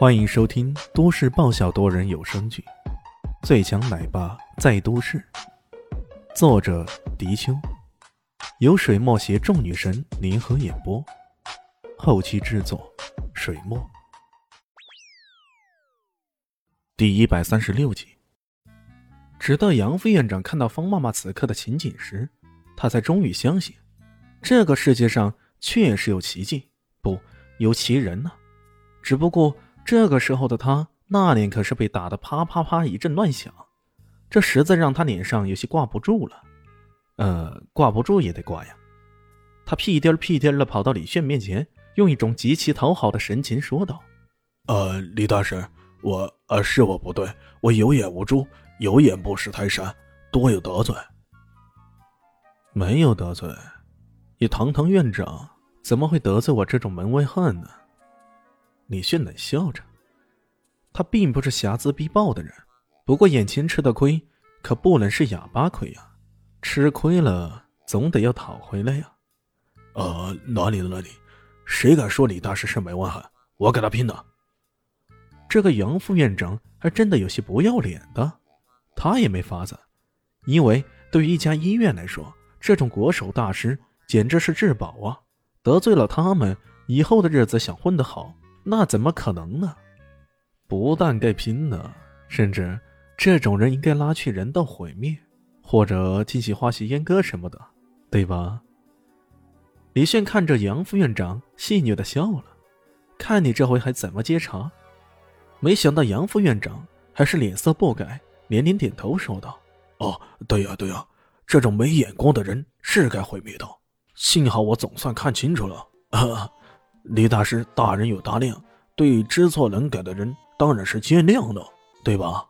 欢迎收听都市爆笑多人有声剧《最强奶爸在都市》，作者：迪秋，由水墨携众女神联合演播，后期制作：水墨。第一百三十六集。直到杨副院长看到方妈妈此刻的情景时，他才终于相信，这个世界上确实有奇迹，不，有奇人呢。只不过。这个时候的他，那脸可是被打得啪啪啪一阵乱响，这实在让他脸上有些挂不住了。呃，挂不住也得挂呀。他屁颠屁颠的跑到李炫面前，用一种极其讨好的神情说道：“呃，李大婶，我呃是我不对，我有眼无珠，有眼不识泰山，多有得罪。没有得罪，你堂堂院长怎么会得罪我这种门外汉呢？”李炫冷笑着，他并不是睚眦必报的人，不过眼前吃的亏可不能是哑巴亏呀，吃亏了总得要讨回来呀。呃，哪里哪里，谁敢说李大师是门外汉，我跟他拼的。这个杨副院长还真的有些不要脸的，他也没法子，因为对于一家医院来说，这种国手大师简直是至宝啊，得罪了他们，以后的日子想混得好。那怎么可能呢？不但该拼呢，甚至这种人应该拉去人道毁灭，或者进行化学阉割什么的，对吧？李炫看着杨副院长，戏谑的笑了，看你这回还怎么接茬？没想到杨副院长还是脸色不改，连连点头说道：“哦，对呀，对呀，这种没眼光的人是该毁灭的。幸好我总算看清楚了。”啊。李大师大人有大量，对知错能改的人当然是见谅的，对吧？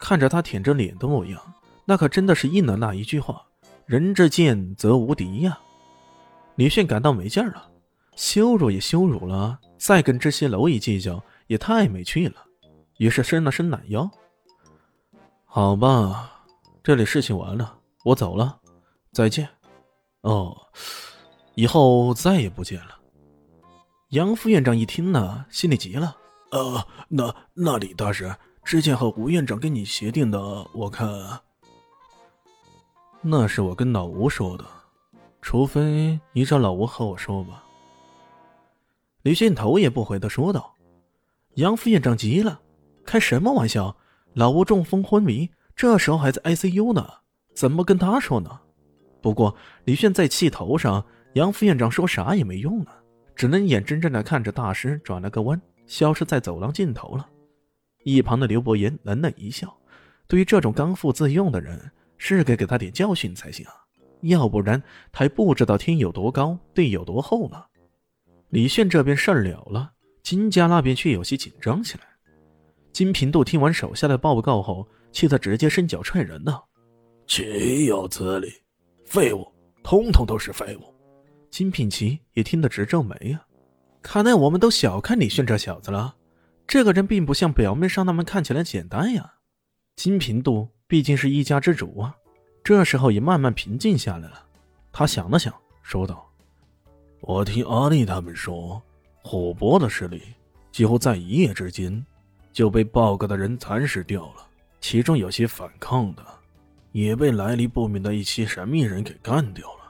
看着他舔着脸的模样，那可真的是应了那一句话：“人至贱则无敌呀。”李炫感到没劲儿了，羞辱也羞辱了，再跟这些蝼蚁计较也太没趣了。于是伸了伸懒腰：“好吧，这里事情完了，我走了，再见。哦，以后再也不见了。”杨副院长一听呢，心里急了。呃，那那李大师之前和吴院长跟你协定的，我看那是我跟老吴说的，除非你找老吴和我说吧。李迅头也不回的说道。杨副院长急了，开什么玩笑？老吴中风昏迷，这时候还在 ICU 呢，怎么跟他说呢？不过李炫在气头上，杨副院长说啥也没用了。只能眼睁睁的看着大师转了个弯，消失在走廊尽头了。一旁的刘伯言冷冷一笑：“对于这种刚愎自用的人，是该给他点教训才行啊！要不然他还不知道天有多高，地有多厚呢。”李炫这边事儿了了，金家那边却有些紧张起来。金平度听完手下的报告后，气得直接伸脚踹人呢：“岂有此理！废物，通通都是废物！”金品奇也听得直皱眉呀，看来我们都小看李炫这小子了。这个人并不像表面上那么看起来简单呀。金平度毕竟是一家之主啊，这时候也慢慢平静下来了。他想了想，说道：“我听阿丽他们说，虎伯的势力几乎在一夜之间就被报告的人蚕食掉了，其中有些反抗的，也被来历不明的一些神秘人给干掉了。”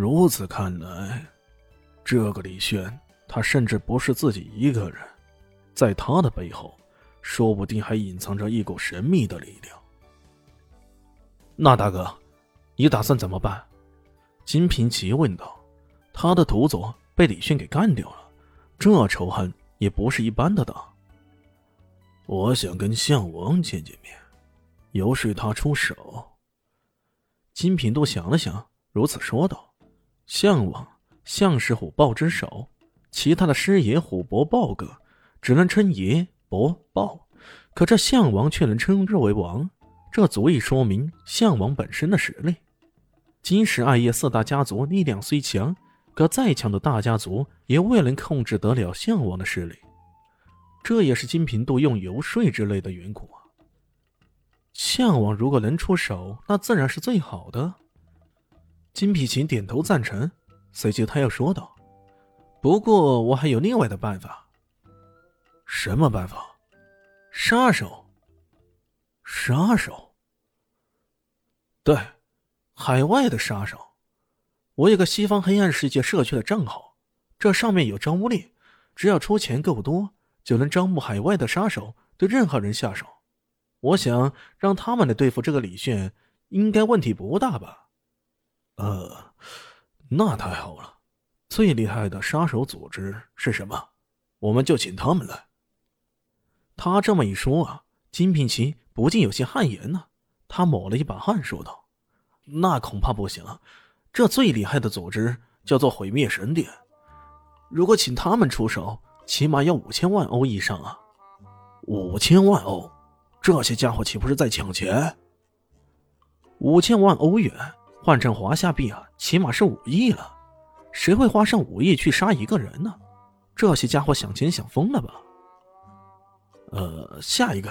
如此看来，这个李炫，他甚至不是自己一个人，在他的背后，说不定还隐藏着一股神秘的力量。那大哥，你打算怎么办？金平奇问道。他的徒左被李炫给干掉了，这仇恨也不是一般的大。我想跟项王见见面，游说他出手。金平度想了想，如此说道。项王，项氏虎豹之首，其他的师爷虎伯豹哥，只能称爷伯豹，可这项王却能称之为王，这足以说明项王本身的实力。金石艾叶四大家族力量虽强，可再强的大家族也未能控制得了项王的势力，这也是金平度用游说之类的缘故啊。项王如果能出手，那自然是最好的。金皮琴点头赞成，随即他又说道：“不过我还有另外的办法。”什么办法？杀手。杀手。对，海外的杀手。我有个西方黑暗世界社区的账号，这上面有招募令，只要出钱够多，就能招募海外的杀手对任何人下手。我想让他们来对付这个李炫，应该问题不大吧？呃，那太好了。最厉害的杀手组织是什么？我们就请他们来。他这么一说啊，金品奇不禁有些汗颜呢。他抹了一把汗，说道：“那恐怕不行。”这最厉害的组织叫做毁灭神殿，如果请他们出手，起码要五千万欧以上啊！五千万欧，这些家伙岂不是在抢钱？五千万欧元换成华夏币啊，起码是五亿了。谁会花上五亿去杀一个人呢？这些家伙想钱想疯了吧？呃，下一个，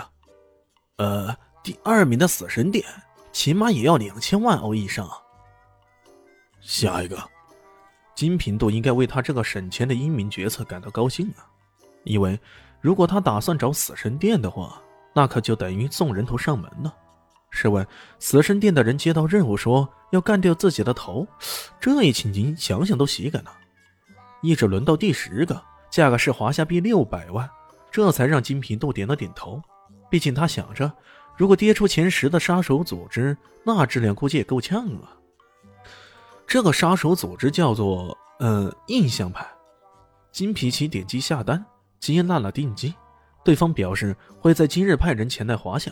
呃，第二名的死神殿，起码也要两千万欧以上。下一个，金平度应该为他这个省钱的英明决策感到高兴啊！因为如果他打算找死神殿的话，那可就等于送人头上门了。试问，死神殿的人接到任务说要干掉自己的头，这一情景想想都喜感呢。一直轮到第十个，价格是华夏币六百万，这才让金平都点了点头。毕竟他想着，如果跌出前十的杀手组织，那质量估计也够呛啊。这个杀手组织叫做呃印象派，金皮奇点击下单，接纳了定金，对方表示会在今日派人前来华夏。